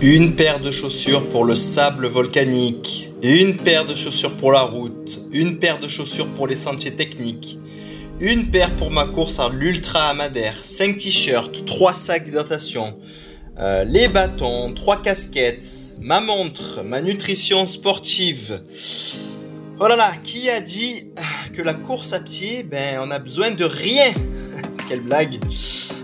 Une paire de chaussures pour le sable volcanique, une paire de chaussures pour la route, une paire de chaussures pour les sentiers techniques, une paire pour ma course à l'ultra Amadère, 5 t-shirts, 3 sacs d'hydratation, euh, les bâtons, 3 casquettes, ma montre, ma nutrition sportive. Oh là là, qui a dit que la course à pied, ben on a besoin de rien? Quelle blague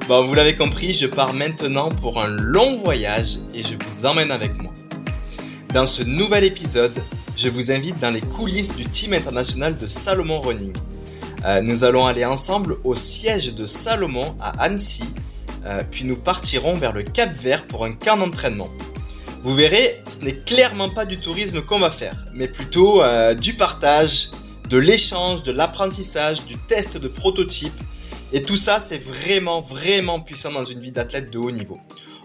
Bon, vous l'avez compris, je pars maintenant pour un long voyage et je vous emmène avec moi. Dans ce nouvel épisode, je vous invite dans les coulisses du team international de Salomon Running. Euh, nous allons aller ensemble au siège de Salomon à Annecy, euh, puis nous partirons vers le Cap Vert pour un camp d'entraînement. Vous verrez, ce n'est clairement pas du tourisme qu'on va faire, mais plutôt euh, du partage, de l'échange, de l'apprentissage, du test de prototypes et tout ça, c'est vraiment, vraiment puissant dans une vie d'athlète de haut niveau.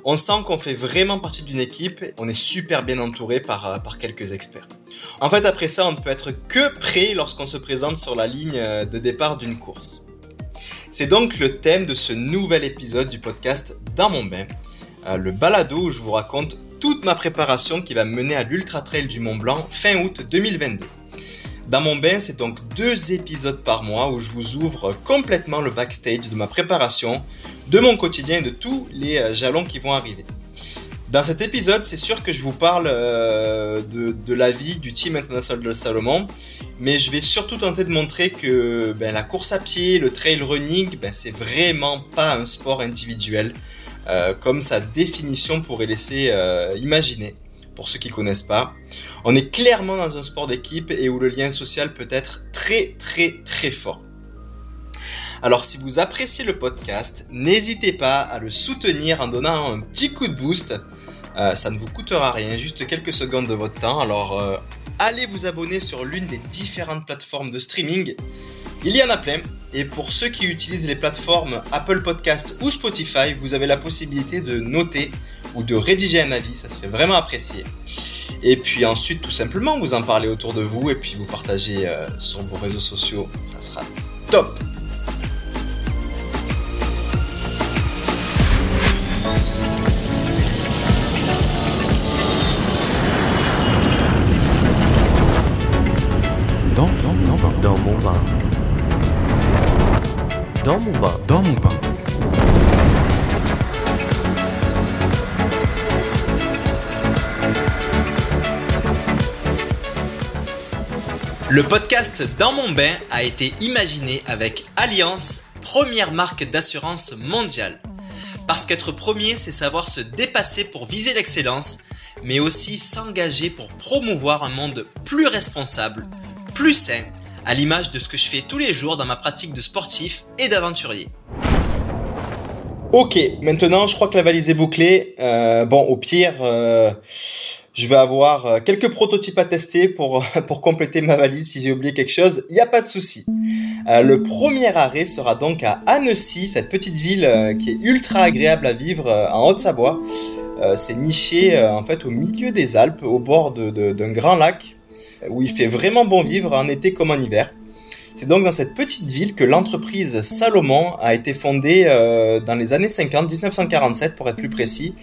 On sent qu'on fait vraiment partie d'une équipe, on est super bien entouré par, euh, par quelques experts. En fait, après ça, on ne peut être que prêt lorsqu'on se présente sur la ligne euh, de départ d'une course. C'est donc le thème de ce nouvel épisode du podcast Dans mon bain, euh, le balado où je vous raconte toute ma préparation qui va me mener à l'Ultra Trail du Mont Blanc fin août 2022. Dans mon bain, c'est donc deux épisodes par mois où je vous ouvre complètement le backstage de ma préparation, de mon quotidien et de tous les euh, jalons qui vont arriver. Dans cet épisode, c'est sûr que je vous parle euh, de, la vie du team international de Salomon, mais je vais surtout tenter de montrer que ben, la course à pied, le trail running, ben, c'est vraiment pas un sport individuel, euh, comme sa définition pourrait laisser imaginer pour ceux qui connaissent pas. On est clairement dans un sport d'équipe et où le lien social peut être très très très fort. Alors si vous appréciez le podcast, n'hésitez pas à le soutenir en donnant un petit coup de boost. Euh, ça ne vous coûtera rien, juste quelques secondes de votre temps. Alors euh, allez vous abonner sur l'une des différentes plateformes de streaming. Il y en a plein. Et pour ceux qui utilisent les plateformes Apple Podcast ou Spotify, vous avez la possibilité de noter ou de rédiger un avis, ça serait vraiment apprécié. Et puis ensuite, tout simplement, vous en parlez autour de vous et puis vous partagez euh, sur vos réseaux sociaux, ça sera top. Podcast Dans mon bain a été imaginé avec Alliance, première marque d'assurance mondiale. Parce qu'être premier, c'est savoir se dépasser pour viser l'excellence, mais aussi s'engager pour promouvoir un monde plus responsable, plus sain, à l'image de ce que je fais tous les jours dans ma pratique de sportif et d'aventurier. Ok, maintenant je crois que la valise est bouclée. Euh, bon, au pire, euh, je vais avoir euh, quelques prototypes à tester pour, pour compléter ma valise si j'ai oublié quelque chose. Il n'y a pas de souci. Le premier arrêt sera donc à Annecy, cette petite ville qui est ultra agréable à vivre en Haute-Savoie. c'est niché en fait au milieu des Alpes, au bord d'un de, grand lac, où il fait vraiment bon vivre en été comme en hiver. C'est donc dans cette petite ville que l'entreprise Salomon a été fondée dans les années 50, 1947 pour être plus précis,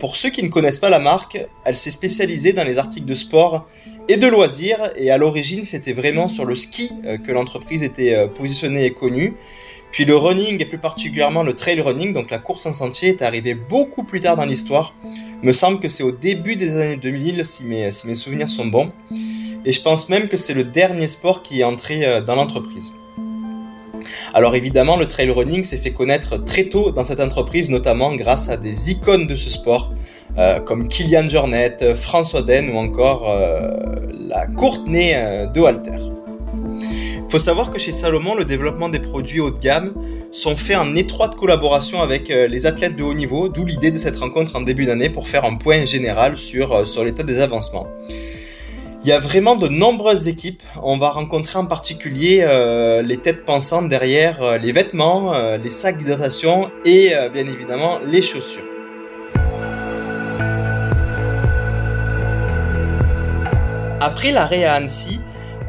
pour ceux qui ne connaissent pas la marque, elle s'est spécialisée dans les articles de sport et de loisirs et à l'origine c'était vraiment sur le ski euh, que l'entreprise était euh, positionnée et connue. Puis le running et plus particulièrement le trail running, donc la course en sentier, est arrivé beaucoup plus tard dans l'histoire. Me semble que c'est au début des années 2000 si mes, si mes souvenirs sont bons. Et je pense même que c'est le dernier sport qui est entré euh, dans l'entreprise. Alors évidemment, le trail running s'est fait connaître très tôt dans cette entreprise, notamment grâce à des icônes de ce sport, euh, comme Kylian Jornet, François Den ou encore euh, la Courtenay euh, de Walter. Il faut savoir que chez Salomon, le développement des produits haut de gamme sont faits en étroite collaboration avec les athlètes de haut niveau, d'où l'idée de cette rencontre en début d'année pour faire un point général sur, sur l'état des avancements. Il y a vraiment de nombreuses équipes. On va rencontrer en particulier euh, les têtes pensantes derrière euh, les vêtements, euh, les sacs d'hydratation et bien évidemment les chaussures. Après l'arrêt à Annecy,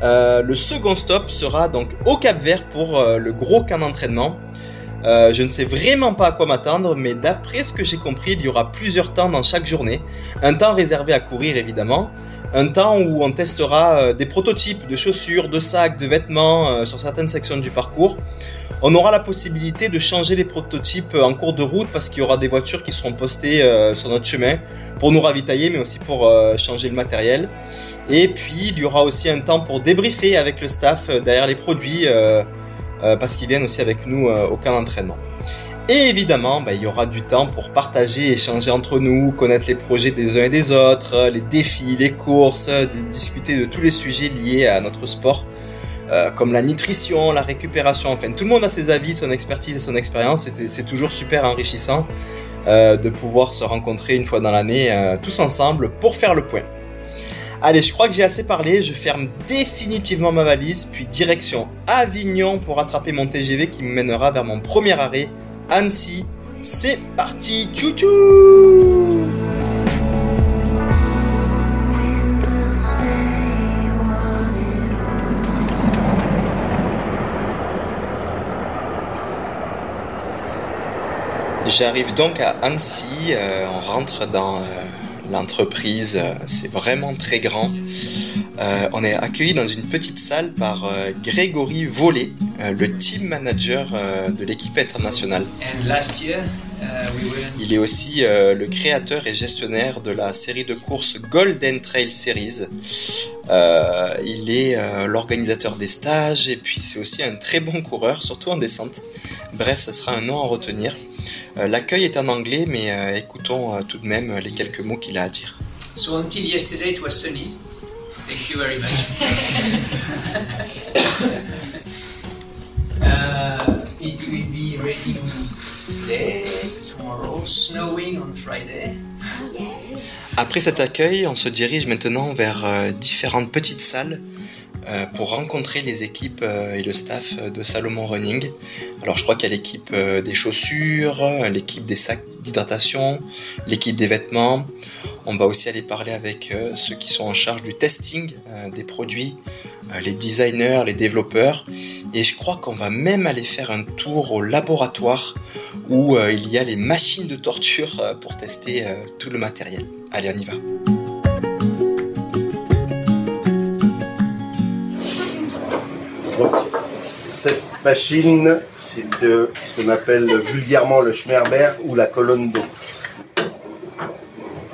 le second stop sera donc au Cap Vert pour le gros camp d'entraînement. Je ne sais vraiment pas à quoi m'attendre, mais d'après ce que j'ai compris, il y aura plusieurs temps dans chaque journée. Un temps réservé à courir évidemment, un temps où on testera euh, des prototypes de chaussures, de sacs, de vêtements euh, sur certaines sections du parcours. On aura la possibilité de changer les prototypes en cours de route parce qu'il y aura des voitures qui seront postées sur notre chemin pour nous ravitailler, mais aussi pour changer le matériel. Et puis il y aura aussi un temps pour débriefer avec le staff derrière les produits euh, parce qu'ils viennent aussi avec nous euh, au camp d'entraînement. Et évidemment, bah, il y aura du temps pour partager, échanger entre nous, connaître les projets des uns et des autres, euh, les défis, les courses, discuter de tous les sujets liés à notre sport, comme la nutrition, la récupération. Enfin, tout le monde a ses avis, son expertise et son expérience. C'est toujours super enrichissant de pouvoir se rencontrer une fois dans l'année tous ensemble pour faire le point. Allez, je crois que j'ai assez parlé, je ferme définitivement ma valise, puis direction Avignon pour rattraper mon TGV qui me mènera vers mon premier arrêt, Annecy. C'est parti, tchou J'arrive donc à Annecy, euh, on rentre dans euh, l'entreprise, euh, c'est vraiment très grand. On est accueilli dans une petite salle par Grégory Vollet, le team manager de l'équipe internationale. Il est aussi le créateur et gestionnaire de la série de courses Golden Trail Series. il est l'organisateur des stages et puis c'est aussi un très bon coureur, surtout en descente. Bref, ça sera un nom à retenir. Euh, l'accueil est en anglais, mais euh, écoutons euh, tout de même les quelques mots qu'il a à dire. So until yesterday it was sunny. Thank you very much. it will be raining today, tomorrow, snowing on Friday. Après cet accueil, on se dirige maintenant vers différentes petites salles euh, pour rencontrer les équipes euh, et le staff de Salomon Running. Alors je crois qu'il y a l'équipe euh, des chaussures, l'équipe des sacs d'hydratation, l'équipe des vêtements. On va aussi aller parler avec ceux qui sont en charge du testing des produits, les designers, les développeurs. Et je crois qu'on va même aller faire un tour au laboratoire où il y a les machines de torture pour tester tout le matériel. Allez, on y va. cette machine, c'est ce qu'on appelle vulgairement le Schmerber ou la colonne d'eau.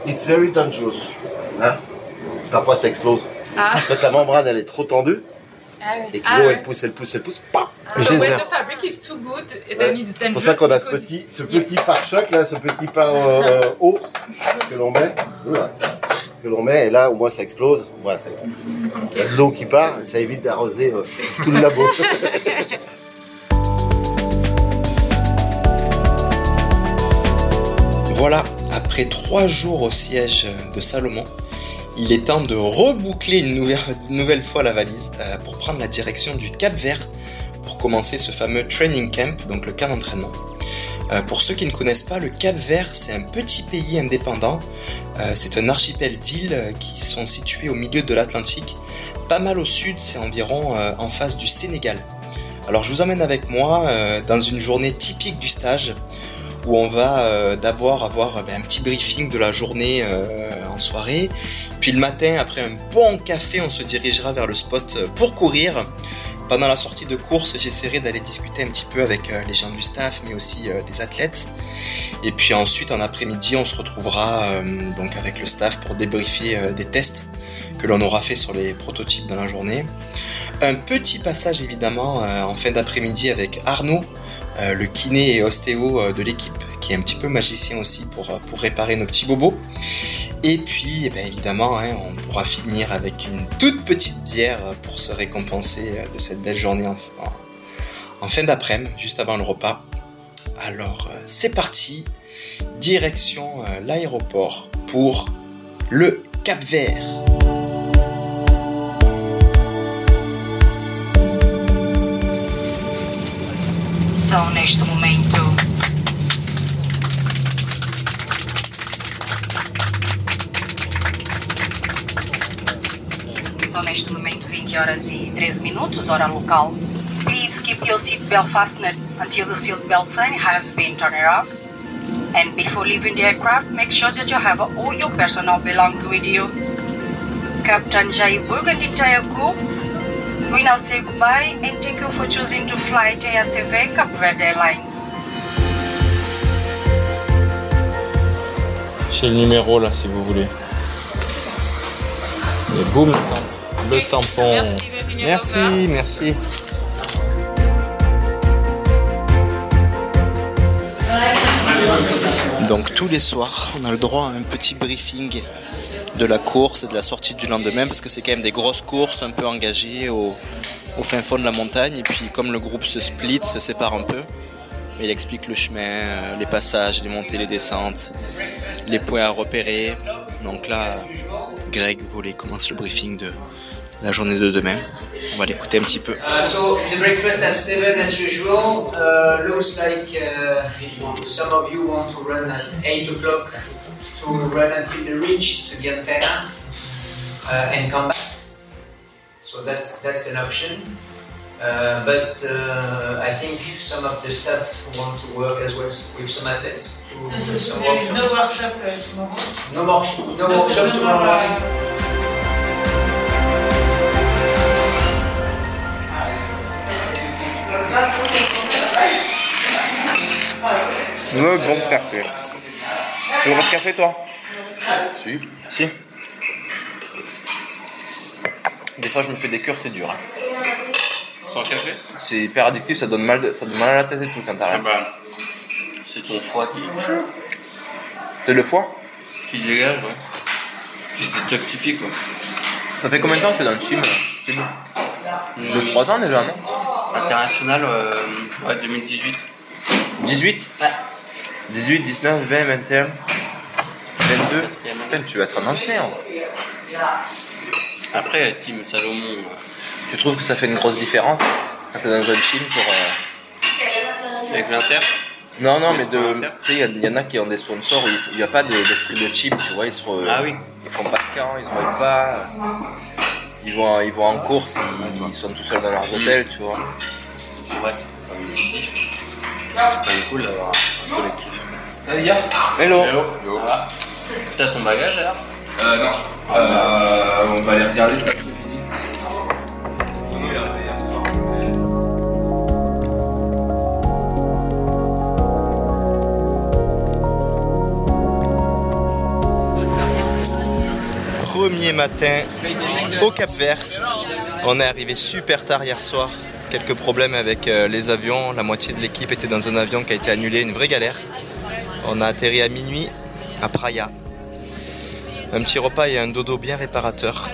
It's very dangerous. Hein? Parfois ça explose. Ah. Quand la membrane elle est trop tendue et que Ah l'eau ouais. elle pousse, elle pousse, elle pousse, pam So when the fabric is too good, then it's C'est pour ça qu'on a ce petit, ce petit pare-choc là, ce petit pare euh, eau que l'on met, voilà, que l'on met et là au moins ça explose. Voilà, ça- il y a de l'eau qui part, ça évite d'arroser euh, tout le labo. Voilà, après trois jours au siège de Salomon, il est temps de reboucler une nouvelle, fois la valise euh, pour prendre la direction du Cap Vert pour commencer ce fameux training camp, donc le camp d'entraînement. Euh, pour ceux qui ne connaissent pas, le Cap Vert, c'est un petit pays indépendant. Euh, c'est un archipel d'îles qui sont situées au milieu de l'Atlantique. Pas mal au sud, c'est environ en face du Sénégal. Alors je vous emmène avec moi dans une journée typique du stage où on va d'abord avoir ben, un petit briefing de la journée en soirée. Puis le matin, après un bon café, on se dirigera vers le spot euh, pour courir. Pendant la sortie de course, j'essaierai d'aller discuter un petit peu avec euh, les gens du staff, mais aussi euh, les athlètes. Et puis ensuite, en après-midi, on se retrouvera donc avec le staff pour débriefer des tests que l'on aura fait sur les prototypes dans la journée. Un petit passage évidemment en fin d'après-midi avec Arnaud, le kiné et ostéo de l'équipe, qui est un petit peu magicien aussi pour, pour réparer nos petits bobos. Et puis, eh ben, évidemment, hein, on pourra finir avec une toute petite bière pour se récompenser euh, de cette belle journée en, fin d'après-midi, juste avant le repas. Alors, euh, c'est parti, direction euh, l'aéroport pour le Cap Vert. Neste momento 20 horas e 13 minutos, hora local. Please keep your seatbelt fastener until the seatbelt sign has been turned off. And before leaving the aircraft, make sure that you have all your personal belongings with you. Captain Jai Burgundy entire crew, we now say goodbye and thank you for choosing to fly TSV Cape Verde Airlines. J'ai le numéro là si vous voulez. Et boum, tam- le tampon. Merci, Merci. Donc tous les soirs, on a le droit à un petit briefing de la course et de la sortie du lendemain parce que c'est quand même des grosses courses un peu engagées au, au fin fond de la montagne et puis comme le groupe se split, se sépare un peu, il explique le chemin, euh, les passages, les montées, les descentes, les points à repérer. Donc là, Greg voulait commence le briefing de la journée de demain. On va l'écouter un petit peu. Uh, so the breakfast at 7 as usual. Uh, looks like uh, some of you want to run at 8 o'clock to run until the ridge to the antenna uh, and come back. So that's that's an option. Uh, but uh, I think some of the staff want to work as well with some athletes to some There is no workshops. workshop uh, tomorrow. No, work- no workshop tomorrow morning. Le bon café. Tu veux un café toi Si. Si. Des fois je me fais des cures, c'est dur. hein. Sans café C'est hyper addictif, ça donne mal, de- ça donne mal à la tête et tout quand Ah t'arrêtes. bah, c'est ton foie qui, C'est le foie qui dégage, ouais. Qui se détoxifie, quoi. Ça fait combien de temps que t'es dans le team Team Mmh. 2-3 ans déjà, non? International, euh, ouais, 2018. 18 18, 19, 20, 21, 22. Quatrième année. Putain, tu vas être un ancien. en vrai. Après, Team Salomon, euh, Tu trouves que ça fait une grosse différence quand t'es dans un team pour. euh, avec l'Inter? Non, non, mais de. Tu sais, il y en a qui ont des sponsors où il n'y a pas de- d'esprit de team, tu vois. Ils, se re- Ah oui. ils font pas de camp, ils se voient pas. Ils vont, ils vont en course, ils, ils sont tout seuls dans leurs hôtels, tu vois. Ouais, c'est quand même. C'est quand même cool d'avoir un collectif. Hello Hello. Ça va T'as ton bagage alors Euh, non. Euh, on va aller regarder cet après-midi. Renaud, il est arrivé hier soir. Premier matin au Cap Vert. On est arrivé super tard hier soir. Quelques problèmes avec euh, les avions. La moitié de l'équipe était dans un avion qui a été annulé. Une vraie galère. On a atterri à minuit à Praia. Un petit repas et un dodo bien réparateur.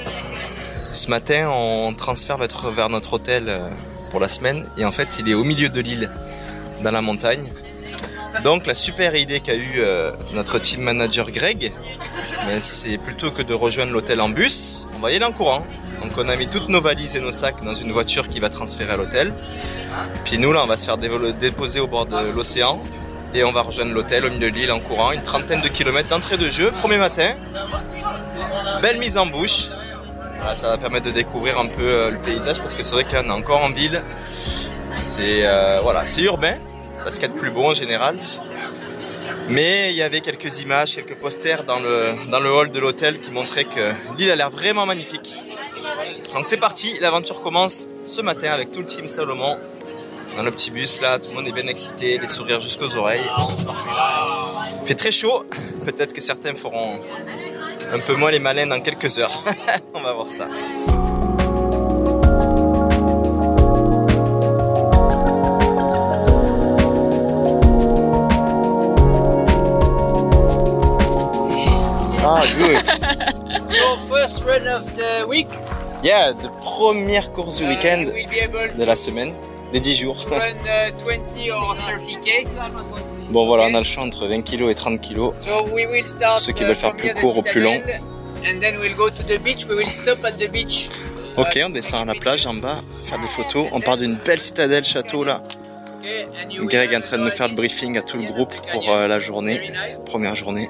Ce matin, on transfère vers notre hôtel euh, pour la semaine. Et en fait, il est au milieu de l'île, dans la montagne. Donc, la super idée qu'a eu euh, notre team manager Greg, c'est plutôt que de rejoindre l'hôtel en bus, on va y aller en courant. Donc on a mis toutes nos valises et nos sacs dans une voiture qui va transférer à l'hôtel. Puis nous là on va se faire déposer au bord de l'océan et on va rejoindre l'hôtel au milieu de l'île en courant, une trentaine de kilomètres d'entrée de jeu, premier matin. Belle mise en bouche. Ça va permettre de découvrir un peu euh, le paysage parce que c'est vrai qu'on est encore en ville. C'est euh, voilà, c'est urbain, parce qu'il y a de plus beau en général. Mais il y avait quelques images, quelques posters dans le, dans le hall de l'hôtel qui montraient que l'île a l'air vraiment magnifique. Donc c'est parti, l'aventure commence ce matin avec tout le team Salomon. Dans le petit bus là, tout le monde est bien excité, les sourires jusqu'aux oreilles. Il fait très chaud, peut-être que certains feront un peu moins les malins dans quelques heures. On va voir ça. Ah, good. So first run of the week, Yes, the première course du uh, week-end de la semaine, des 10 jours. to run uh, 20 or 30k. Bon voilà, on a le choix entre 20 kg et 30 kg. So we will start Ceux qui uh, veulent faire plus court ou plus long. citadel, And then we'll go to the beach. We will stop at the beach. Ok, on descend à la plage en bas, faire des photos. On part d'une belle citadelle château là. Greg est en train de nous faire le briefing à tout le groupe pour euh, la journée, première journée.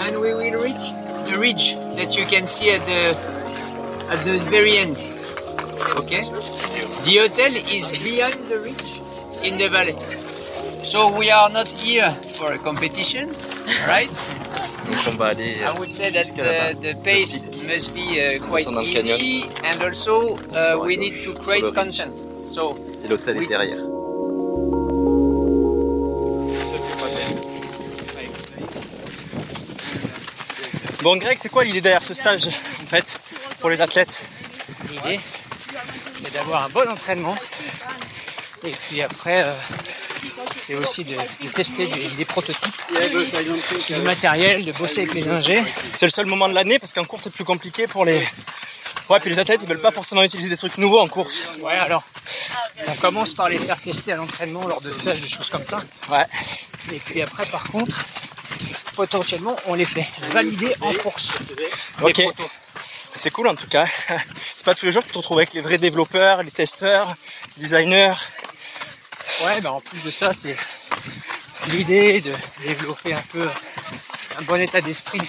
And we will reach the ridge that you can see at the at the very end. Okay. The hotel is beyond the ridge in the valley. So we are not here for a competition, right? Donc on va aller. I would say that uh, the pace must be uh, quite easy, and also uh, we need to create content. So Et l'hôtel est derrière. Bon Greg, c'est quoi l'idée derrière ce stage en fait? Pour les athlètes L'idée, c'est d'avoir un bon entraînement. Et puis après, euh, c'est aussi de, de tester des, des prototypes, du matériel, de bosser avec les ingés. C'est le seul moment de l'année parce qu'en course c'est plus compliqué pour les. Ouais, puis les athlètes ils veulent pas forcément utiliser des trucs nouveaux en course. Ouais, alors, on commence par les faire tester à l'entraînement lors de stages, des choses comme ça. Ouais. Et puis après, par contre, potentiellement, on les fait valider en course. Ok. protos. C'est cool en tout cas. C'est pas tous les jours que tu te retrouves avec les vrais développeurs, les testeurs, designers. Ouais, bah en plus de ça, c'est l'idée de développer un peu un bon état d'esprit.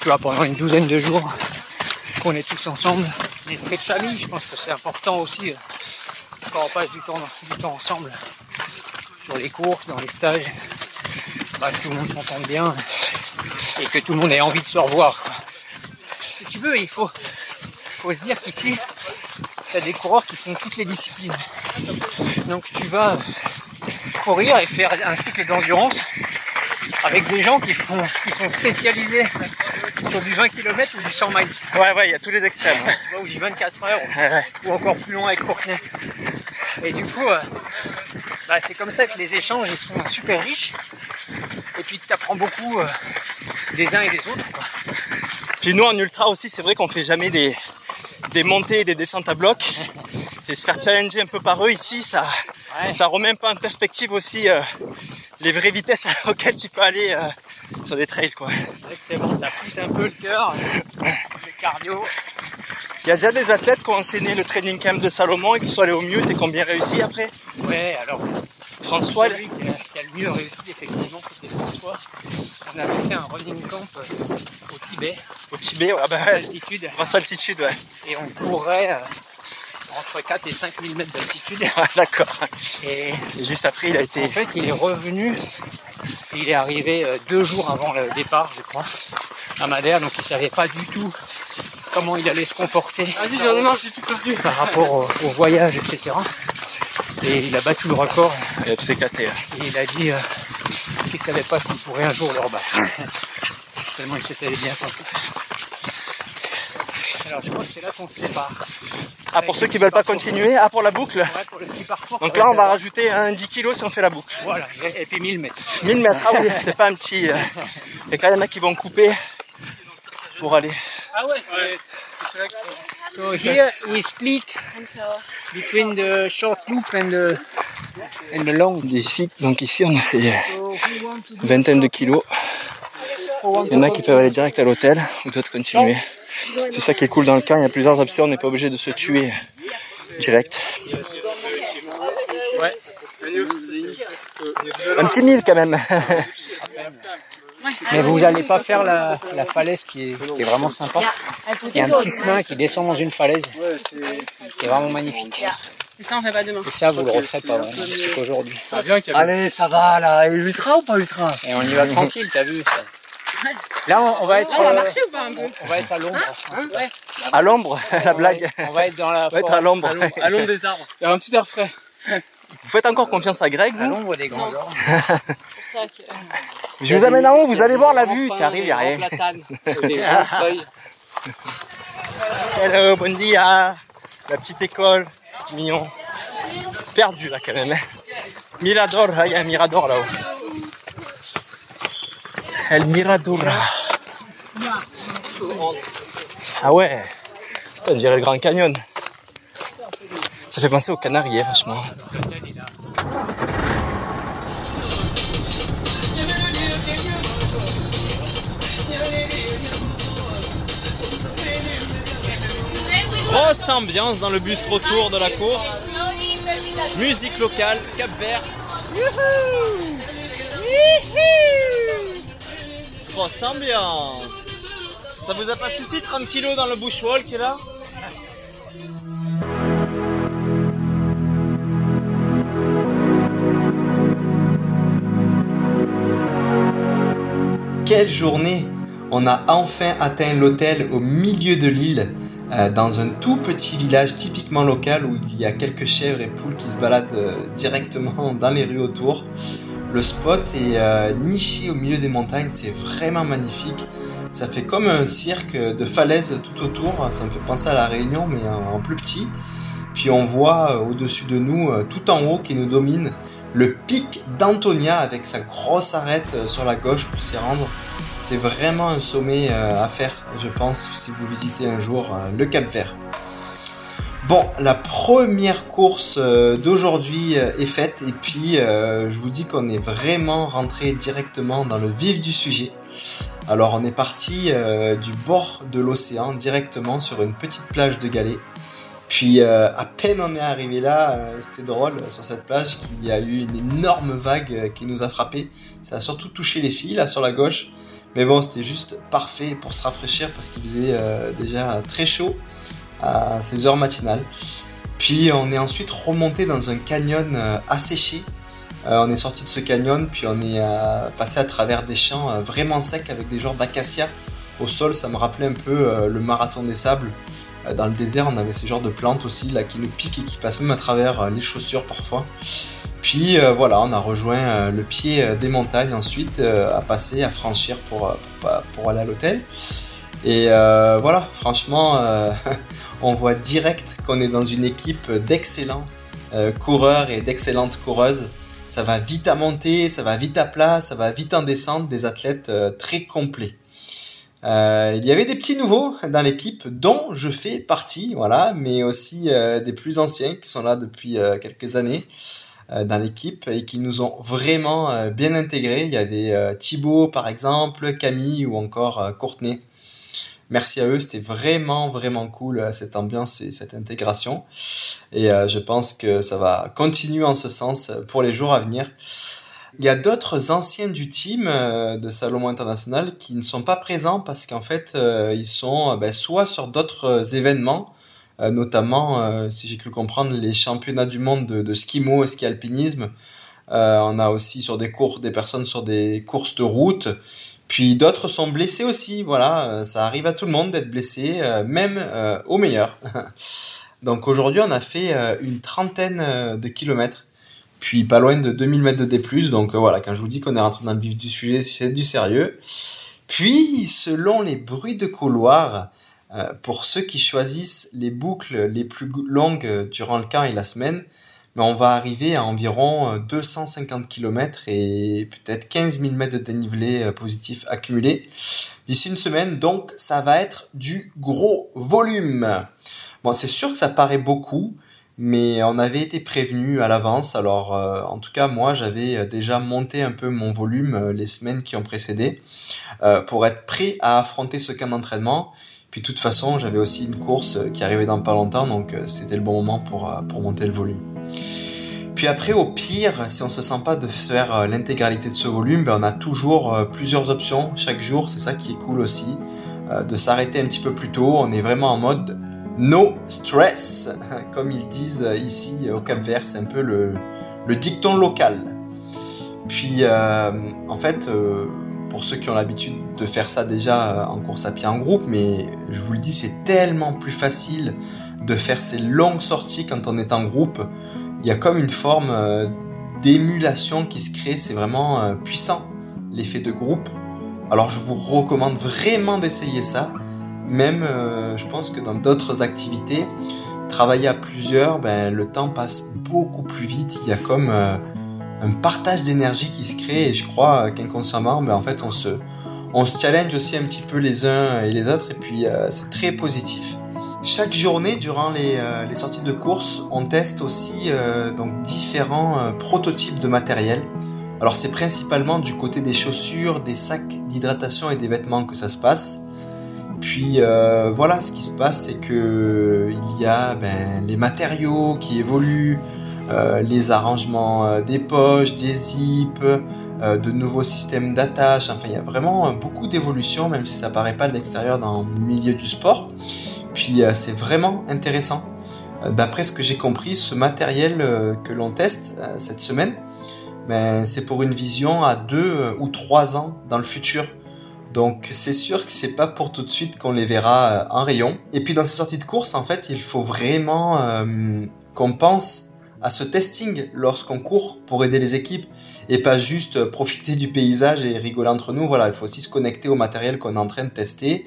Tu vois, pendant une douzaine de jours, qu'on est tous ensemble. L'esprit de famille, je pense que c'est important aussi euh, quand on passe du temps, du temps ensemble sur les courses, dans les stages. Bah, que tout le monde s'entende bien et que tout le monde ait envie de se revoir. Veux, il faut, faut se dire qu'ici, tu as des coureurs qui font toutes les disciplines. Donc tu vas courir et faire un cycle d'endurance avec des gens qui, font, qui sont spécialisés sur du 20 km ou du 100 miles. Ouais, ouais, il y a tous les extrêmes. Tu vois, ou du 24 heures Ouais, ouais. ou encore plus loin avec Courtenay. Et du coup, euh, bah, c'est comme ça que les échanges ils sont super riches. Et puis tu apprends beaucoup euh, des uns et des autres. Puis nous en ultra aussi, c'est vrai qu'on fait jamais des, des montées et des descentes à bloc. Et se faire challenger un peu par eux ici, ça, Ouais. ça remet un peu en perspective aussi euh, les vraies vitesses auxquelles tu peux aller euh, sur les trails. Quoi. Exactement, ça pousse un peu le cœur, le cardio. Il y a déjà des athlètes qui ont enseigné le training camp de Salomon et qui sont allés au mieux et qui ont bien réussi après. Ouais, alors François, celui qui a, a réussi effectivement, c'était François. On avait fait un running camp euh, au Tibet, au Tibet, ouais, bah, altitude, François altitude, ouais. et on courait euh, entre 4 et 5 000 mètres d'altitude. Ouais, D'accord. Et Et juste après, il a été. en fait, il est revenu, il est arrivé euh, deux jours avant le départ, je crois, à Madère, donc il savait pas du tout comment il allait se comporter Vas-y, j'en ai marre, j'ai tout perdu. par rapport au, au voyage, etc. Et il a battu le record. Il a tout éclaté. ouais. Et il a dit euh, qu'il savait pas s'il pourrait un jour le rebattre. Tellement il s'était bien senti. Alors je crois que c'est là qu'on se sépare. Ah, pour ceux qui veulent pas continuer, ah, pour la boucle. Ouais, pour le petit parcours. Donc là, on va rajouter un 10 kilos si on fait la boucle. Voilà, et puis 1000 mètres. 1000 mètres, ah oui, c'est pas un petit. euh, Il y a quand même des mecs qui vont couper pour aller. Ah ouais, c'est c'est là que c'est. So here we split between the short loop and the, and the long. Donc ici, on a fait une vingtaine de kilos. Il y en a qui peuvent aller direct à l'hôtel ou d'autres continuer. C'est ça qui est cool dans le camp, il y a plusieurs options, on n'est pas obligé de se tuer direct. Un petit mille quand même. Mais vous n'allez pas faire la, la falaise qui est, qui est vraiment sympa. Il y a un petit chemin qui descend dans une falaise qui est vraiment magnifique. Et ça, on fait pas demain. Et ça, vous le referez pas vraiment, c'est qu'aujourd'hui. Allez, ça va là. Ultra ou pas ultra? Et on y va tranquille, t'as vu ça. Là, on, va être, On va euh, marcher ou pas un peu? on va être à l'ombre. Ouais. À l'ombre, la blague. On va être dans la On va être à l'ombre. À l'ombre des arbres. Il y a un petit air frais. Vous faites encore confiance à Greg, vous l'ombre des grands arbres. C'est ça que. Je vous amène en haut, vous allez voir la vue. Tu arrives, il n'y a rien. Hello, bon dia. La petite école, mignon. Perdu là quand même. hein. Mirador, ah, il y a un mirador là-haut. El Mirador. Ah ouais, on dirait le Grand Canyon. Ça fait penser aux Canaries, hein, vachement. Grosse ambiance dans le bus retour de la course. Musique locale, Cap Vert. Grosse ambiance. Ça vous a pas suffi 30 kilos dans le bushwalk là? Quelle journée On a enfin atteint l'hôtel au milieu de l'île, euh, dans un tout petit village typiquement local où il y a quelques chèvres et poules qui se baladent euh, directement dans les rues autour. Le spot est euh, niché au milieu des montagnes, c'est vraiment magnifique. Ça fait comme un cirque de falaises tout autour, ça me fait penser à la Réunion mais en, plus petit. Puis on voit au-dessus de nous, tout en haut qui nous domine, le pic d'Antonia avec sa grosse arête sur la gauche pour s'y rendre. C'est vraiment un sommet euh, à faire, je pense, si vous visitez un jour euh, le Cap Vert. Bon, la première course euh, d'aujourd'hui est faite et puis je vous dis qu'on est vraiment rentré directement dans le vif du sujet. Alors on est parti du bord de l'océan directement sur une petite plage de galets. Puis à peine on est arrivé là, c'était drôle sur cette plage qu'il y a eu une énorme vague qui nous a frappé. Ça a surtout touché les filles là sur la gauche. Mais bon, c'était juste parfait pour se rafraîchir parce qu'il faisait euh, déjà très chaud à ces heures matinales. Puis on est ensuite remonté dans un canyon euh, asséché. Euh, on est sorti de ce canyon, puis on est passé à travers des champs vraiment secs avec des genres d'acacia au sol. Ça me rappelait un peu le marathon des sables. Dans le désert, on avait ces genres de plantes aussi là qui nous piquent et qui passent même à travers les chaussures parfois. Puis euh, voilà, on a rejoint euh, le pied euh, des montagnes ensuite à passer, à franchir pour, pour, aller à l'hôtel. Et voilà, franchement, on voit direct qu'on est dans une équipe d'excellents coureurs et d'excellentes coureuses. Ça va vite à monter, ça va vite à plat, ça va vite en descente, des athlètes très complets. Il y avait des petits nouveaux dans l'équipe dont je fais partie, voilà, mais aussi des plus anciens qui sont là depuis quelques années dans l'équipe et qui nous ont vraiment euh, bien intégrés. Il y avait euh, Thibaut par exemple, Camille ou encore euh, Courtenay. Merci à eux, c'était vraiment vraiment cool euh, cette ambiance et cette intégration. Et euh, je pense que ça va continuer en ce sens euh, pour les jours à venir. Il y a d'autres anciens du team euh, de Salomon International qui ne sont pas présents parce qu'en fait euh, ils sont euh, ben, soit sur d'autres euh, événements, euh, notamment euh, si j'ai cru comprendre les championnats du monde de, skimo et ski alpinisme. Euh, on a aussi sur des courses des personnes sur des courses de route. Puis d'autres sont blessés aussi. Voilà, ça arrive à tout le monde d'être blessé, même au meilleur. Donc aujourd'hui on a fait une trentaine de kilomètres puis pas loin de 2000 mètres de D+, donc voilà, quand je vous dis qu'on est rentré dans le vif du sujet, c'est du sérieux. Puis, selon les bruits de couloir, pour ceux qui choisissent les boucles les plus longues euh, durant le camp et la semaine, mais on va arriver à environ euh, 250 km et peut-être 15 000 mètres de dénivelé euh, positif accumulé d'ici une semaine, donc ça va être du gros volume. Bon, c'est sûr que ça paraît beaucoup, mais on avait été prévenu à l'avance. Alors, euh, en tout cas, moi, j'avais euh, déjà monté un peu mon volume euh, les semaines qui ont précédé euh, pour être prêt à affronter ce camp d'entraînement. Puis, de toute façon, j'avais aussi une course euh, qui arrivait dans pas longtemps, donc euh, c'était le bon moment pour, euh, pour monter le volume. Puis après, au pire, si on se sent pas de faire l'intégralité de ce volume, ben, on a toujours plusieurs options chaque jour. C'est ça qui est cool aussi, de s'arrêter un petit peu plus tôt. On est vraiment en mode no stress, comme ils disent ici au Cap Vert. C'est un peu le, dicton local. Puis, en fait, pour ceux qui ont l'habitude de faire ça déjà euh, en course à pied en groupe, mais je vous le dis, c'est tellement plus facile de faire ces longues sorties quand on est en groupe. Il y a comme une forme euh, d'émulation qui se crée, c'est vraiment euh, puissant l'effet de groupe. Alors je vous recommande vraiment d'essayer ça. Même, je pense que dans d'autres activités, travailler à plusieurs, ben, le temps passe beaucoup plus vite. Il y a comme un partage d'énergie qui se crée et je crois euh, qu'inconsciemment, ben, en fait, on se, on se challenge aussi un petit peu les uns et les autres et puis euh, c'est très positif. Chaque journée, durant les, euh, les sorties de course, on teste aussi donc différents prototypes de matériel. Alors c'est principalement du côté des chaussures, des sacs d'hydratation et des vêtements que ça se passe. Puis voilà, ce qui se passe, c'est que il y a ben, les matériaux qui évoluent, euh, les arrangements euh, des poches, des zips, euh, de nouveaux systèmes d'attache. Enfin, il y a vraiment beaucoup d'évolution, même si ça paraît pas de l'extérieur dans le milieu du sport. Puis c'est vraiment intéressant. D'après ce que j'ai compris, ce matériel que l'on teste cette semaine, ben, c'est pour une vision à deux ou trois ans dans le futur. Donc c'est sûr que c'est pas pour tout de suite qu'on les verra en rayon. Et puis dans ces sorties de course, en fait, il faut vraiment qu'on pense à ce testing lorsqu'on court pour aider les équipes et pas juste profiter du paysage et rigoler entre nous. Voilà, il faut aussi se connecter au matériel qu'on est en train de tester,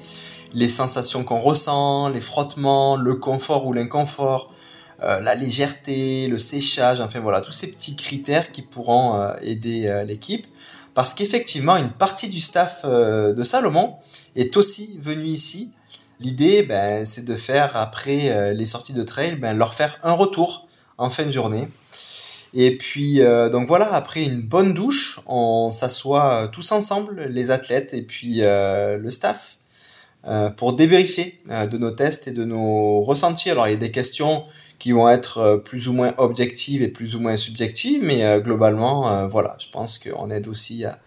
les sensations qu'on ressent, les frottements, le confort ou l'inconfort, euh, la légèreté, le séchage, enfin voilà, tous ces petits critères qui pourront euh, aider euh, l'équipe. Parce qu'effectivement, une partie du staff de Salomon est aussi venu ici. L'idée, ben, c'est de faire, après les sorties de trail, ben, leur faire un retour en fin de journée. Et puis, euh, donc voilà, après une bonne douche, on s'assoit euh, tous ensemble, les athlètes et puis euh, le staff, pour débriefer de nos tests et de nos ressentis. Alors, il y a des questions qui vont être plus ou moins objectives et plus ou moins subjectives, mais globalement, voilà, je pense qu'on aide aussi à,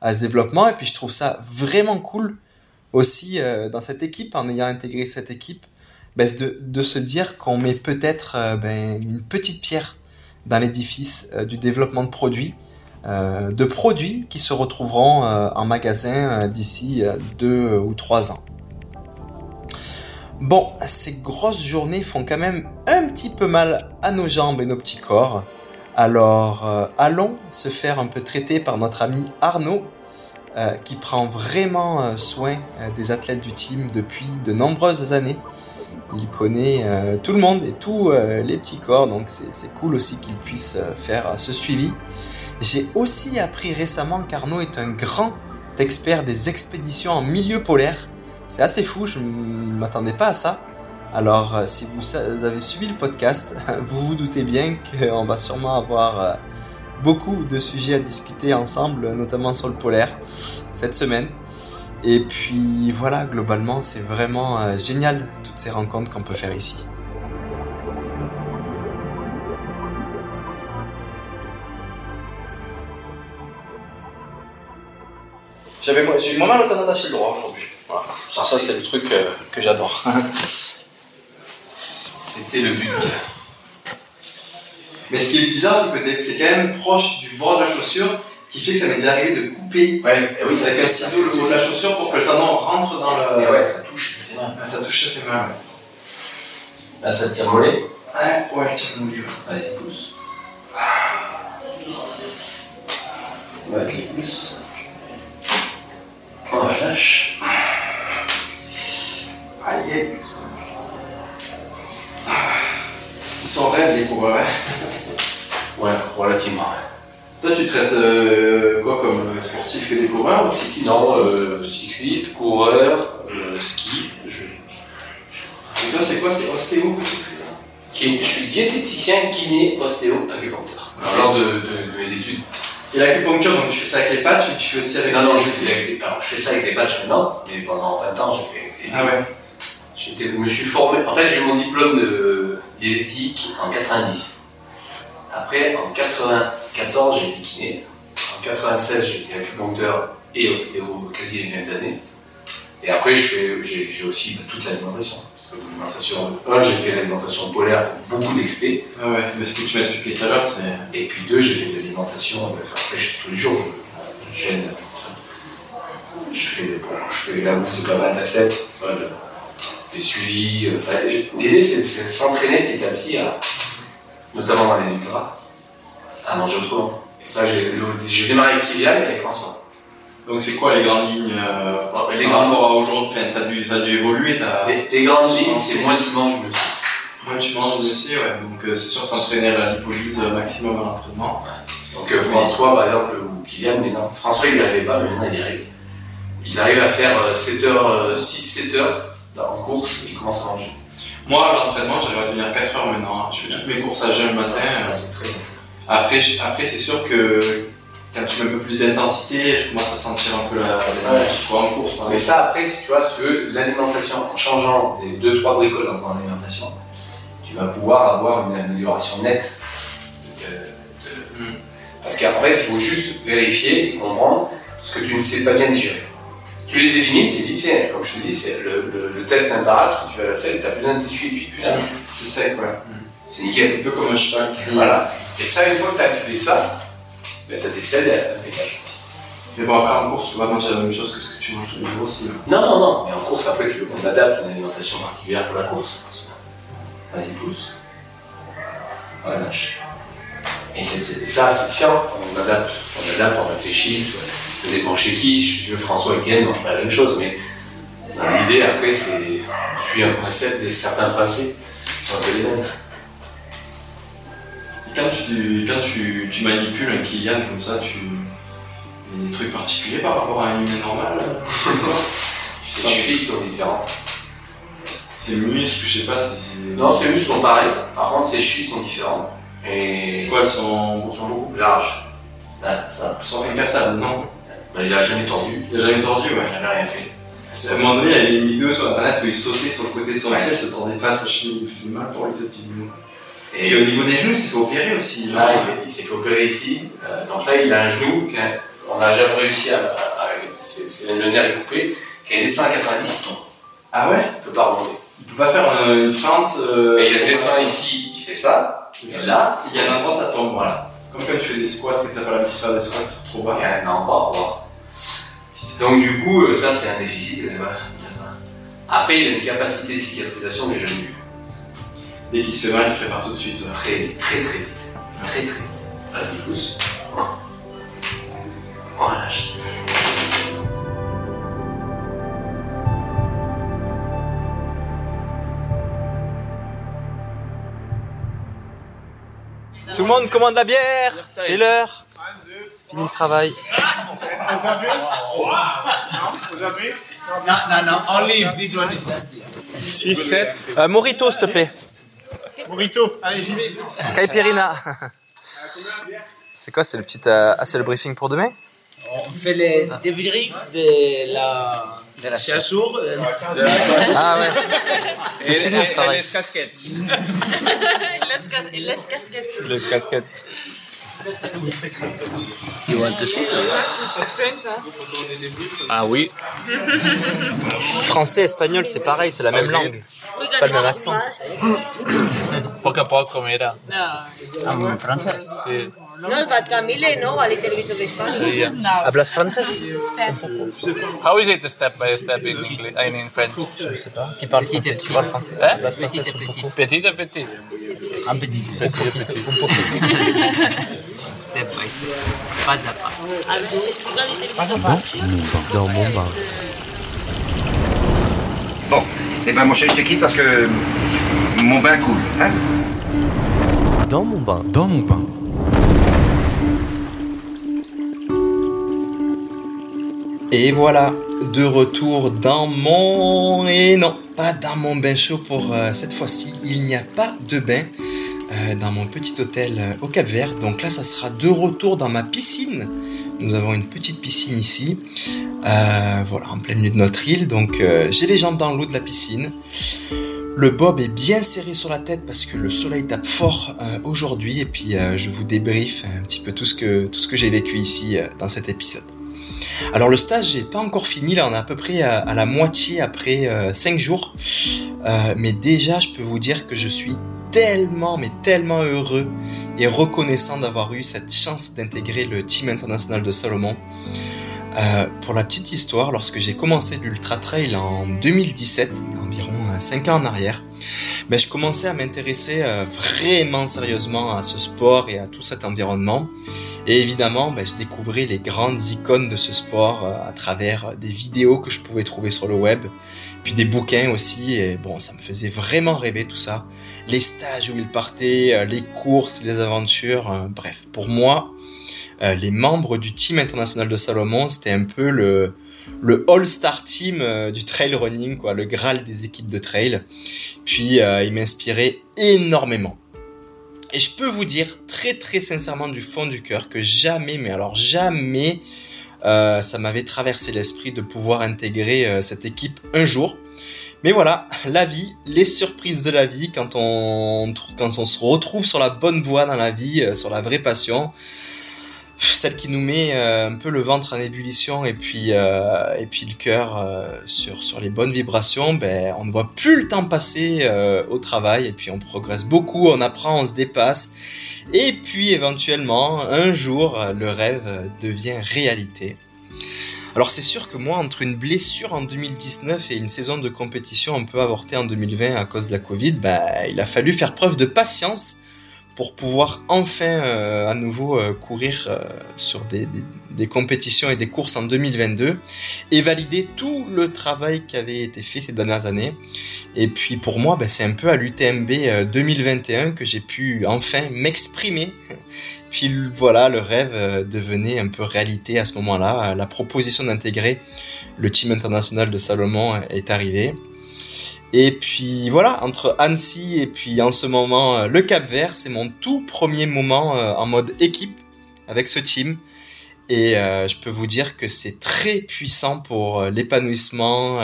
à ce développement. Et puis, je trouve ça vraiment cool aussi dans cette équipe, en ayant intégré cette équipe, ben, de, se dire qu'on met peut-être euh, ben, une petite pierre dans l'édifice euh, du développement de produits, euh, de produits qui se retrouveront en magasin d'ici deux ou trois ans. Bon, ces grosses journées font quand même un petit peu mal à nos jambes et nos petits corps. Alors, allons se faire un peu traiter par notre ami Arnaud, qui prend vraiment soin des athlètes du team depuis de nombreuses années. Il connaît euh, tout le monde et tous euh, les petits corps, donc c'est cool aussi qu'il puisse euh, faire ce suivi. J'ai aussi appris récemment qu'Arnaud est un grand expert des expéditions en milieu polaire. C'est assez fou, je ne m'attendais pas à ça. Alors, si vous, avez suivi le podcast, vous vous doutez bien qu'on va sûrement avoir beaucoup de sujets à discuter ensemble, notamment sur le polaire, cette semaine. Et puis voilà, globalement, c'est vraiment euh, génial toutes ces rencontres qu'on peut faire ici. J'avais, j'ai eu moins mal au tendon d'Achille droit aujourd'hui. Voilà. Ça, c'est le truc euh, que j'adore. C'était le but. Mais ce qui est bizarre, c'est que c'est quand même proche du bord de la chaussure, ce qui fait que ça m'est déjà arrivé de couper Ouais, et oui, ça avec un ciseau le haut de la chaussure pour que le tendon rentre dans le. Et ouais, ça touche, c'est vrai. Ah, ça touche, ça fait mal. Là, ça tire mollet. Ouais, ouais, le tire mon livre. Vas-y, pousse. Vas-y, pousse. Oh la vache. Aïe. Ils sont raides les coureurs. hein. Ouais, relativement. Toi, tu traites euh, quoi comme sportif et des coureurs ou cycliste Non, euh, cycliste, coureur, euh, ski. Je... Et toi, c'est quoi C'est ostéo Je suis diététicien, kiné, ostéo, acupuncteur. Ah. Lors de, mes études. Et l'acupuncture, donc tu fais ça avec les patchs ou tu fais aussi avec Non, non, je fais, je fais ça avec des patchs maintenant, mais pendant 20 ans, j'ai fait avec des. Ah ouais je me suis formé. En fait, j'ai mon diplôme de diététique en 90. Après, en 80 14, été kiné. En 96, j'étais acupuncteur et ostéo quasi les mêmes années. Et après, j'ai aussi bah, toute l'alimentation. Un, j'ai fait l'alimentation polaire pour beaucoup d'expé. Ah ouais, mais ce que tu m'as expliqué tout à l'heure, c'est. Et puis deux, j'ai fait de l'alimentation, bah, après, tous les jours, je. Je fais, je fais la bouffe de pas mal d'athlètes, des suivis. Euh, l'idée, c'est de s'entraîner petit à petit, à, notamment dans les ultras, à manger autrement. Et ça, j'ai démarré avec Kylian et avec François. Donc c'est quoi les grandes lignes euh, les grandes- aujourd'hui, t'as dû, t'as dû évoluer. Les, les grandes lignes, c'est moins tu manges, mieux c'est. Moi, tu manges aussi, ouais. Donc euh, c'est sûr s'entraîner à la lipolyse euh, maximum à l'entraînement. Donc euh, François, par exemple, ou Kylian, mais non, François, il n'y arrivait pas, mais maintenant, il y arrive. Ils arrivent à faire 7h, 6-7 heures en course, ils commencent à manger. Moi, à l'entraînement, j'arrive à tenir 4 heures maintenant. hein. Je fais toutes mes courses à jeun le matin. Ça, ça, euh. c'est très bien. Après, je- après c'est sûr que quand tu mets un peu plus d'intensité, je commence à sentir un peu la, la Ouais. quoi, en course. Mais ça, après, tu vois, si tu veux, l'alimentation, en changeant des 2-3 bricoles dans ton alimentation, tu vas pouvoir avoir une amélioration nette. de- de- Mm. Parce qu'en fait, il faut juste vérifier et comprendre ce que tu ne sais pas bien digérer. Tu les élimines, c'est vite fait. Comme je te dis, c'est le, le- le test imparable, si tu vas à la selle, tu as besoin de t'essuyer. Putain, C'est sec, ouais. C'est nickel. Un peu comme un cheval. Voilà. Et ça, une fois que tu fais ça, ben, tu as des selles impeccable. Mais bon, après, en course, tu vas manger la même chose que ce que tu manges tous les jours aussi. Non, non, non, mais en course, après, tu, on adapte une alimentation particulière pour la course. Vas-y, pousse. Voilà, lâche. Et ça, c'est différent. On adapte, on adapte, on réfléchit. tu vois. Ça dépend chez qui. Veux, François et Ken mangent pas la même chose, mais l'idée, après, c'est on suit un précepte et certains principes qui sont un peu les mêmes. Quand tu, quand tu, tu manipules un Kylian comme ça, tu. Il y a des trucs particuliers par rapport à un humain normal Ses chevilles sont différentes. Ses muscles, je sais pas si c'est. Non, ses muscles sont pareils. Par contre, ses chevilles sont différentes. Et C'est quoi, elles sont, elles sont beaucoup plus larges? Là, ça. Elles sont incassables, non? Bah, il a jamais tordu. Il a jamais tordu, ouais. Il n'a rien fait. À un moment donné, il y avait une vidéo sur internet où il sautait sur le côté de son Ouais. pied, il se tordait pas sa cheville, il faisait mal pour cette vidéo. Et au niveau des genoux, il s'est fait opérer aussi. Là, il, il s'est fait opérer ici. Euh, donc là, il a un genou qu'on n'a jamais réussi à. à- le nerf est coupé. Quand il descend à 90, il tombe. Ah ouais? Il peut pas remonter. Il peut pas faire une, une feinte. euh, il descend ici, il fait ça. Et là, Il y a un endroit, ça tombe. voilà. Comme quand tu fais des squats que t'as pas l'habitude de faire des squats trop bas. Il y a un endroit, revoir. Donc du coup, euh, ça, c'est un déficit. voilà, a. Après, il a une capacité de cicatrisation que j'ai jamais vue. Dès qu'il se fait mal, il se répare tout de suite. Très, très, très vite. Très, très vite. Voilà, du pouce. On relâche. Tout le monde commande la bière C'est l'heure Fini le travail. No, no, no. Only if this one is 6, 7. Euh, Morito, s'il te plaît. Morito, allez, j'y vais. Caipirinha. C'est quoi C'est le petit. euh, Ah, c'est le briefing pour demain? On fait le débrief de la, de la chassure. Ah ouais. C'est fini le travail. les casquettes. il, laisse, ca- il laisse casquette. Les casquettes. You want to see? French, hein Ah oui. Français, espagnol, c'est pareil, c'est la même langue. C'est pas le même accent. Poco a poco, mira. No. En francés. Sí. No, but Camille, no, a little bit of Spanish. Hablas francés How is it step by step in English? I mean in French. Qui parle français Tu parles français Hein? Hablas français ou beaucoup Petit à petit. Un petit. Petit à petit. Step by step. Pas à pas. Alors, je m'explique a little bit of Dans mon bain. Bon, eh ben mon chéri, je te quitte parce que mon bain coule, hein? Dans mon bain. Dans mon bain. Et voilà, de retour dans mon... Et non, pas dans mon bain chaud pour euh, cette fois-ci. Il n'y a pas de bain euh, dans mon petit hôtel euh, au Cap Vert. Donc là, ça sera de retour dans ma piscine. Nous avons une petite piscine ici. Voilà, en plein milieu de notre île. Donc j'ai les jambes dans l'eau de la piscine. Le bob est bien serré sur la tête parce que le soleil tape fort aujourd'hui. Et puis je vous débriefe un petit peu tout ce que, j'ai vécu ici dans cet épisode. Alors le stage n'est pas encore fini, là on est à peu près à, la moitié après 5 jours. Euh, mais déjà je peux vous dire que je suis tellement, mais tellement heureux et reconnaissant d'avoir eu cette chance d'intégrer le team international de Salomon. Euh, pour la petite histoire, lorsque j'ai commencé l'Ultra Trail en 2017, environ 5 ans en arrière, ben, je commençais à m'intéresser euh, vraiment sérieusement à ce sport et à tout cet environnement. Et évidemment, ben, je découvrais les grandes icônes de ce sport euh, à travers des vidéos que je pouvais trouver sur le web, puis des bouquins aussi. Et bon, ça me faisait vraiment rêver tout ça. Les stages où ils partaient, euh, les courses, les aventures, euh, bref. Pour moi, les membres du team international de Salomon, c'était un peu le, le all-star team du trail running, quoi, le graal des équipes de trail. Puis, euh, ils m'inspiraient énormément. Et je peux vous dire très très sincèrement du fond du cœur que jamais, mais alors jamais, euh, ça m'avait traversé l'esprit de pouvoir intégrer euh, cette équipe un jour. Mais voilà, la vie, les surprises de la vie, quand on, se retrouve sur la bonne voie dans la vie, euh, sur la vraie passion, celle qui nous met euh, un peu le ventre en ébullition et puis, euh, et puis le cœur euh, sur, sur les bonnes vibrations, ben, on ne voit plus le temps passer au travail et puis on progresse beaucoup, on apprend, on se dépasse. Et puis éventuellement, un jour, le rêve devient réalité. Alors c'est sûr que moi, entre une blessure en 2019 et une saison de compétition un peu avortée en 2020 à cause de la Covid, bah, il a fallu faire preuve de patience pour pouvoir enfin euh, à nouveau euh, courir euh, sur des, compétitions et des courses en 2022 et valider tout le travail qui avait été fait ces dernières années. Et puis pour moi, bah, c'est un peu à l'UTMB 2021 que j'ai pu enfin m'exprimer. Puis voilà, le rêve devenait un peu réalité à ce moment-là. La proposition d'intégrer le team international de Salomon est arrivée. Et puis voilà, entre Annecy et puis en ce moment euh, le Cap Vert, c'est mon tout premier moment euh, en mode équipe avec ce team. Et euh, je peux vous dire que c'est très puissant pour l'épanouissement,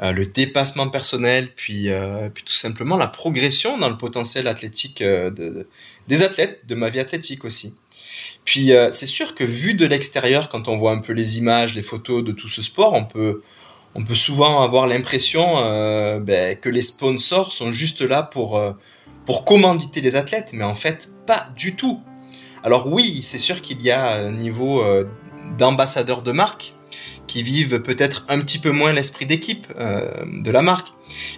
le dépassement personnel, puis, puis tout simplement la progression dans le potentiel athlétique de, de, des athlètes, de ma vie athlétique aussi. Puis c'est sûr que vu de l'extérieur, quand on voit un peu les images, les photos de tout ce sport, on peut on peut souvent avoir l'impression euh, ben, que les sponsors sont juste là pour, euh, pour commanditer les athlètes, mais en fait, pas du tout. Alors oui, c'est sûr qu'il y a un niveau euh, d'ambassadeurs de marque qui vivent peut-être un petit peu moins l'esprit d'équipe de la marque,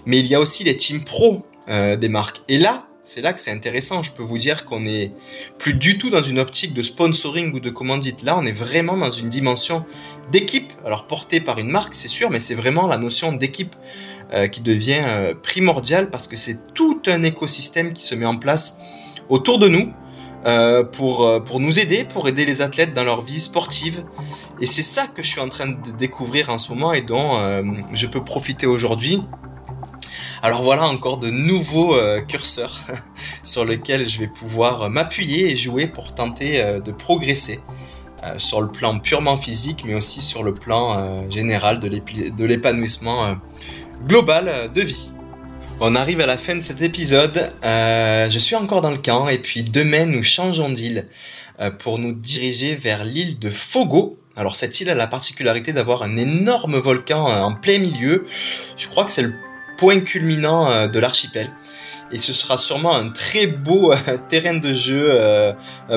mais il y a aussi les teams pro des marques. Et là, c'est là que c'est intéressant. Je peux vous dire qu'on est plus du tout dans une optique de sponsoring ou de commandite. Là, on est vraiment dans une dimension d'équipe. Alors portée par une marque, c'est sûr, mais c'est vraiment la notion d'équipe euh, qui devient euh, primordiale parce que c'est tout un écosystème qui se met en place autour de nous euh, pour, pour nous aider, pour aider les athlètes dans leur vie sportive. Et c'est ça que je suis en train de découvrir en ce moment et dont je peux profiter aujourd'hui alors voilà encore de nouveaux curseurs sur lesquels je vais pouvoir m'appuyer et jouer pour tenter de progresser sur le plan purement physique, mais aussi sur le plan euh, général de l'épanouissement euh, global de vie. On arrive à la fin de cet épisode. je suis encore dans le camp et puis demain nous changeons d'île pour nous diriger vers l'île de Fogo. Alors cette île a la particularité d'avoir un énorme volcan en plein milieu. Je crois que c'est le point culminant euh, de l'archipel. Et ce sera sûrement un très beau euh, terrain de jeu euh,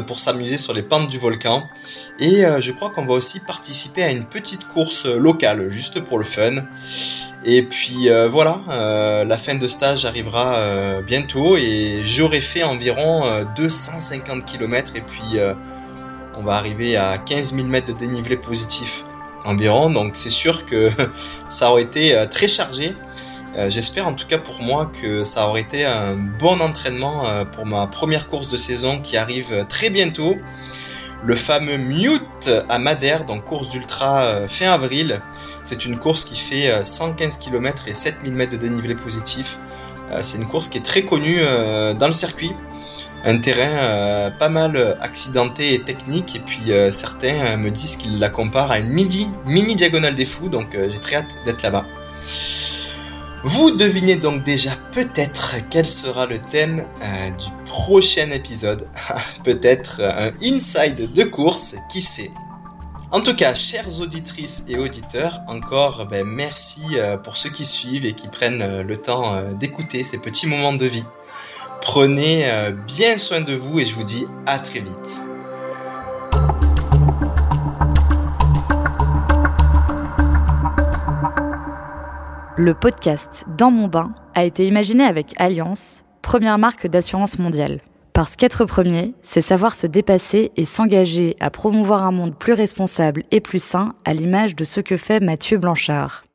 pour s'amuser sur les pentes du volcan. Et je crois qu'on va aussi participer à une petite course locale, juste pour le fun. Et puis voilà, la fin de stage arrivera bientôt et j'aurai fait environ 250 km et puis on va arriver à 15 000 mètres de dénivelé positif environ. Donc c'est sûr que ça aurait été très chargé. Euh, J'espère en tout cas pour moi que ça aurait été un bon entraînement euh, pour ma première course de saison qui arrive très bientôt. Le fameux Mute à Madère, donc course d'ultra euh, fin avril. C'est une course qui fait 115 km et 7000 mètres de dénivelé positif. Euh, C'est une course qui est très connue euh, dans le circuit. Un terrain euh, pas mal accidenté et technique. Et puis certains me disent qu'ils la comparent à une mini diagonale des fous. Donc j'ai très hâte d'être là-bas. Vous devinez donc déjà peut-être quel sera le thème euh, du prochain épisode. peut-être un inside de course, qui sait. En tout cas, chères auditrices et auditeurs, encore ben, merci euh, pour ceux qui suivent et qui prennent euh, le temps euh, d'écouter ces petits moments de vie. Prenez euh, bien soin de vous et je vous dis à très vite. Le podcast Dans mon bain a été imaginé avec Alliance, première marque d'assurance mondiale. Parce qu'être premier, c'est savoir se dépasser et s'engager à promouvoir un monde plus responsable et plus sain à l'image de ce que fait Mathieu Blanchard.